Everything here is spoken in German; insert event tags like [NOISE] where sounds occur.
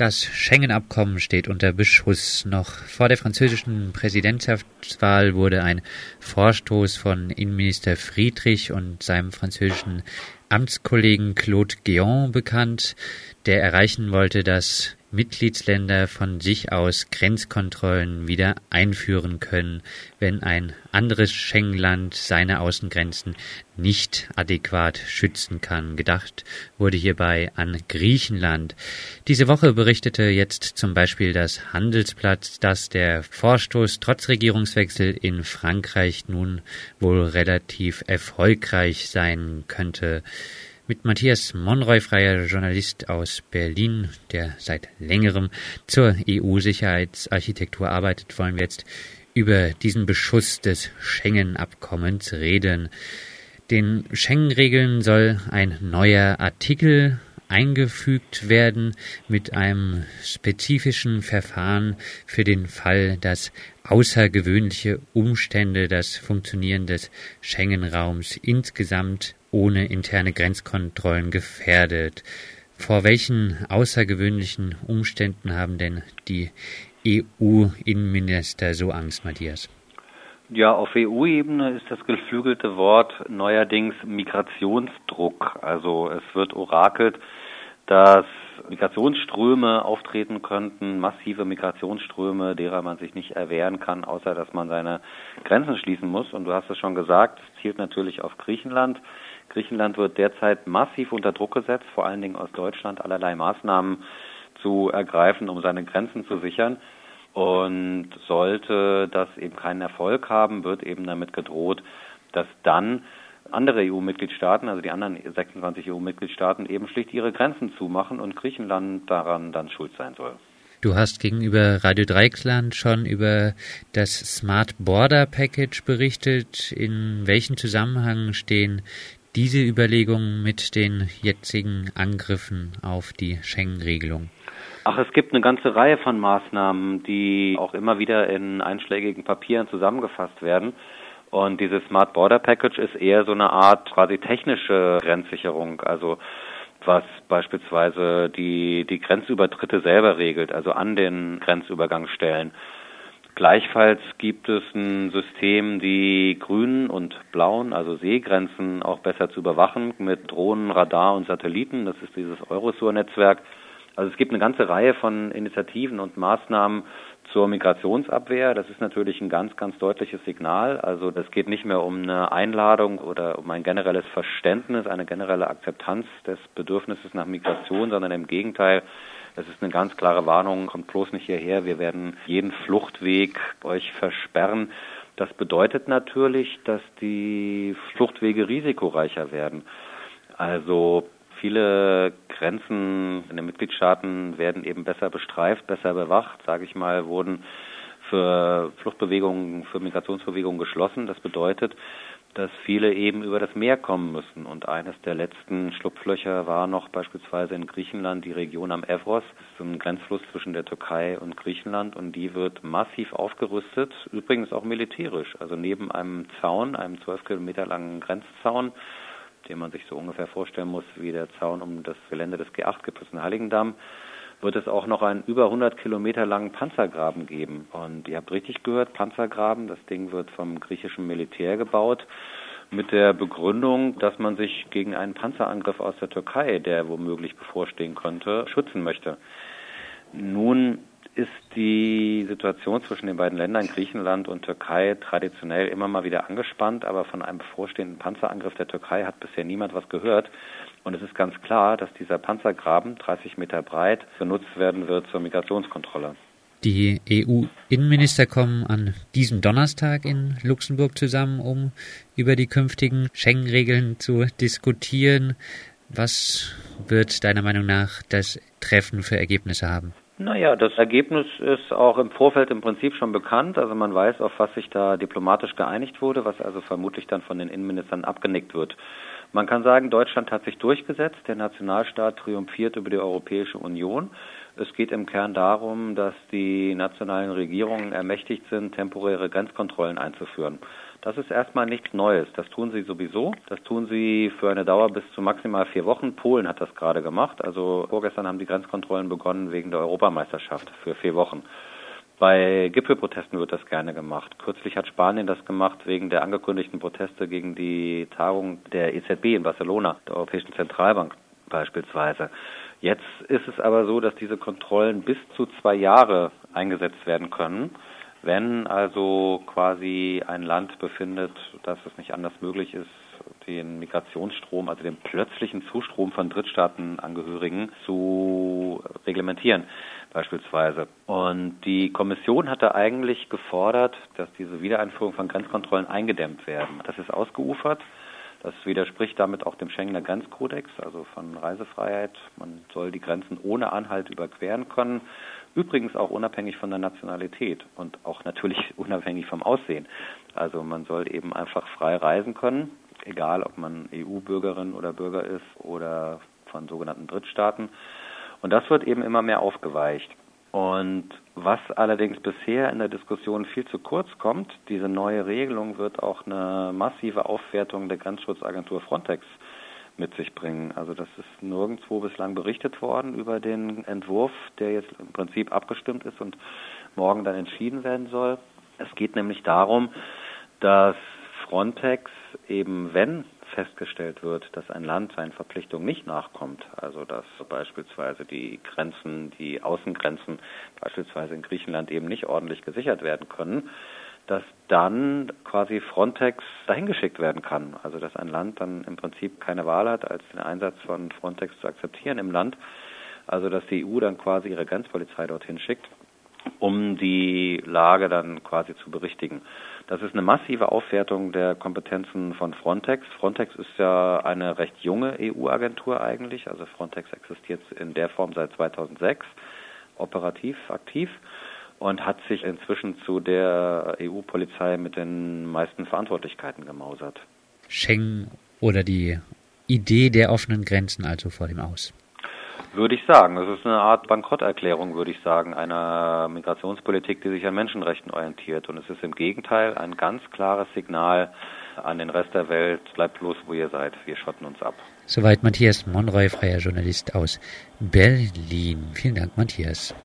Das Schengen-Abkommen steht unter Beschuss. Noch vor der französischen Präsidentschaftswahl wurde ein Vorstoß von Innenminister Friedrich und seinem französischen Amtskollegen Claude Guéant bekannt, der erreichen wollte, dass Mitgliedsländer von sich aus Grenzkontrollen wieder einführen können, wenn ein anderes Schengen-Land seine Außengrenzen nicht adäquat schützen kann. Gedacht wurde hierbei an Griechenland. Diese Woche berichtete jetzt zum Beispiel das Handelsblatt, dass der Vorstoß trotz Regierungswechsel in Frankreich nun wohl relativ erfolgreich sein könnte. Mit Matthias Monroy, freier Journalist aus Berlin, der seit längerem zur EU-Sicherheitsarchitektur arbeitet, wollen wir jetzt über diesen Beschuss des Schengen-Abkommens reden. Den Schengen-Regeln soll ein neuer Artikel eingefügt werden mit einem spezifischen Verfahren für den Fall, dass außergewöhnliche Umstände das Funktionieren des Schengen-Raums insgesamt ohne interne Grenzkontrollen gefährdet. Vor welchen außergewöhnlichen Umständen haben denn die EU-Innenminister so Angst, Matthias? Ja, auf EU-Ebene ist das geflügelte Wort neuerdings Migrationsdruck. Also es wird orakelt, dass Migrationsströme auftreten könnten, massive Migrationsströme, derer man sich nicht erwehren kann, außer dass man seine Grenzen schließen muss. Und du hast es schon gesagt, es zielt natürlich auf Griechenland. Griechenland wird derzeit massiv unter Druck gesetzt, vor allen Dingen aus Deutschland allerlei Maßnahmen zu ergreifen, um seine Grenzen zu sichern. Und sollte das eben keinen Erfolg haben, wird eben damit gedroht, dass dann andere EU-Mitgliedstaaten, also die anderen 26 EU-Mitgliedstaaten, eben schlicht ihre Grenzen zumachen und Griechenland daran dann schuld sein soll. Du hast gegenüber Radio Dreiecksland schon über das Smart Border Package berichtet. In welchem Zusammenhang stehen diese Überlegungen mit den jetzigen Angriffen auf die Schengen-Regelung? Ach, es gibt eine ganze Reihe von Maßnahmen, die auch immer wieder in einschlägigen Papieren zusammengefasst werden. Und dieses Smart Border Package ist eher so eine Art quasi technische Grenzsicherung, also was beispielsweise die, die Grenzübertritte selber regelt, also an den Grenzübergangsstellen. Gleichfalls gibt es ein System, die grünen und blauen, also Seegrenzen, auch besser zu überwachen mit Drohnen, Radar und Satelliten. Das ist dieses Eurosur-Netzwerk. Also es gibt eine ganze Reihe von Initiativen und Maßnahmen zur Migrationsabwehr. Das ist natürlich ein ganz, ganz deutliches Signal. Also das geht nicht mehr um eine Einladung oder um ein generelles Verständnis, eine generelle Akzeptanz des Bedürfnisses nach Migration, sondern im Gegenteil, das ist eine ganz klare Warnung, kommt bloß nicht hierher, wir werden jeden Fluchtweg euch versperren. Das bedeutet natürlich, dass die Fluchtwege risikoreicher werden. Also viele Grenzen in den Mitgliedstaaten werden eben besser bestreift, besser bewacht, sage ich mal, wurden für Fluchtbewegungen, für Migrationsbewegungen geschlossen. Das bedeutet, dass viele eben über das Meer kommen müssen. Und eines der letzten Schlupflöcher war noch beispielsweise in Griechenland die Region am Evros. Das ist ein Grenzfluss zwischen der Türkei und Griechenland und die wird massiv aufgerüstet, übrigens auch militärisch. Also neben einem Zaun, einem zwölf Kilometer langen Grenzzaun, den man sich so ungefähr vorstellen muss wie der Zaun um das Gelände des G8-Gipfels in Heiligendamm, wird es auch noch einen über 100 Kilometer langen Panzergraben geben. Und ihr habt richtig gehört, Panzergraben, das Ding wird vom griechischen Militär gebaut mit der Begründung, dass man sich gegen einen Panzerangriff aus der Türkei, der womöglich bevorstehen könnte, schützen möchte. Nun ist die Situation zwischen den beiden Ländern Griechenland und Türkei traditionell immer mal wieder angespannt, aber von einem bevorstehenden Panzerangriff der Türkei hat bisher niemand was gehört. Und es ist ganz klar, dass dieser Panzergraben, 30 Meter breit, benutzt werden wird zur Migrationskontrolle. Die EU-Innenminister kommen an diesem Donnerstag in Luxemburg zusammen, um über die künftigen Schengen-Regeln zu diskutieren. Was wird deiner Meinung nach das Treffen für Ergebnisse haben? Naja, das Ergebnis ist auch im Vorfeld im Prinzip schon bekannt. Also man weiß, auf was sich da diplomatisch geeinigt wurde, was also vermutlich dann von den Innenministern abgenickt wird. Man kann sagen, Deutschland hat sich durchgesetzt, der Nationalstaat triumphiert über die Europäische Union. Es geht im Kern darum, dass die nationalen Regierungen ermächtigt sind, temporäre Grenzkontrollen einzuführen. Das ist erstmal nichts Neues. Das tun sie sowieso. Das tun sie für eine Dauer bis zu maximal vier Wochen. Polen hat das gerade gemacht. Also vorgestern haben die Grenzkontrollen begonnen wegen der Europameisterschaft für vier Wochen. Bei Gipfelprotesten wird das gerne gemacht. Kürzlich hat Spanien das gemacht wegen der angekündigten Proteste gegen die Tagung der EZB in Barcelona, der Europäischen Zentralbank beispielsweise. Jetzt ist es aber so, dass diese Kontrollen bis zu zwei Jahre eingesetzt werden können. Wenn also quasi ein Land befindet, dass es nicht anders möglich ist, den Migrationsstrom, also den plötzlichen Zustrom von Drittstaatenangehörigen zu reglementieren beispielsweise. Und die Kommission hatte eigentlich gefordert, dass diese Wiedereinführung von Grenzkontrollen eingedämmt werden. Das ist ausgeufert. Das widerspricht damit auch dem Schengener Grenzkodex, also von Reisefreiheit. Man soll die Grenzen ohne Anhalt überqueren können. Übrigens auch unabhängig von der Nationalität und auch natürlich [LAUGHS] unabhängig vom Aussehen. Also man soll eben einfach frei reisen können, egal ob man EU-Bürgerin oder Bürger ist oder von sogenannten Drittstaaten. Und das wird eben immer mehr aufgeweicht. Und was allerdings bisher in der Diskussion viel zu kurz kommt, diese neue Regelung wird auch eine massive Aufwertung der Grenzschutzagentur Frontex mit sich bringen. Also das ist nirgendwo bislang berichtet worden über den Entwurf, der jetzt im Prinzip abgestimmt ist und morgen dann entschieden werden soll. Es geht nämlich darum, dass Frontex eben, wenn festgestellt wird, dass ein Land seinen Verpflichtungen nicht nachkommt, also dass beispielsweise die Grenzen, die Außengrenzen beispielsweise in Griechenland eben nicht ordentlich gesichert werden können, dass dann quasi Frontex dahingeschickt werden kann. Also dass ein Land dann im Prinzip keine Wahl hat, als den Einsatz von Frontex zu akzeptieren im Land. Also dass die EU dann quasi ihre Grenzpolizei dorthin schickt, um die Lage dann quasi zu berichtigen. Das ist eine massive Aufwertung der Kompetenzen von Frontex. Frontex ist ja eine recht junge EU-Agentur eigentlich. Also Frontex existiert in der Form seit 2006 operativ aktiv und hat sich inzwischen zu der EU-Polizei mit den meisten Verantwortlichkeiten gemausert. Schengen oder die Idee der offenen Grenzen also vor dem Aus. Würde ich sagen. Das ist eine Art Bankrotterklärung, würde ich sagen, einer Migrationspolitik, die sich an Menschenrechten orientiert. Und es ist im Gegenteil ein ganz klares Signal an den Rest der Welt, bleibt bloß, wo ihr seid, wir schotten uns ab. Soweit Matthias Monroy, freier Journalist aus Berlin. Vielen Dank, Matthias.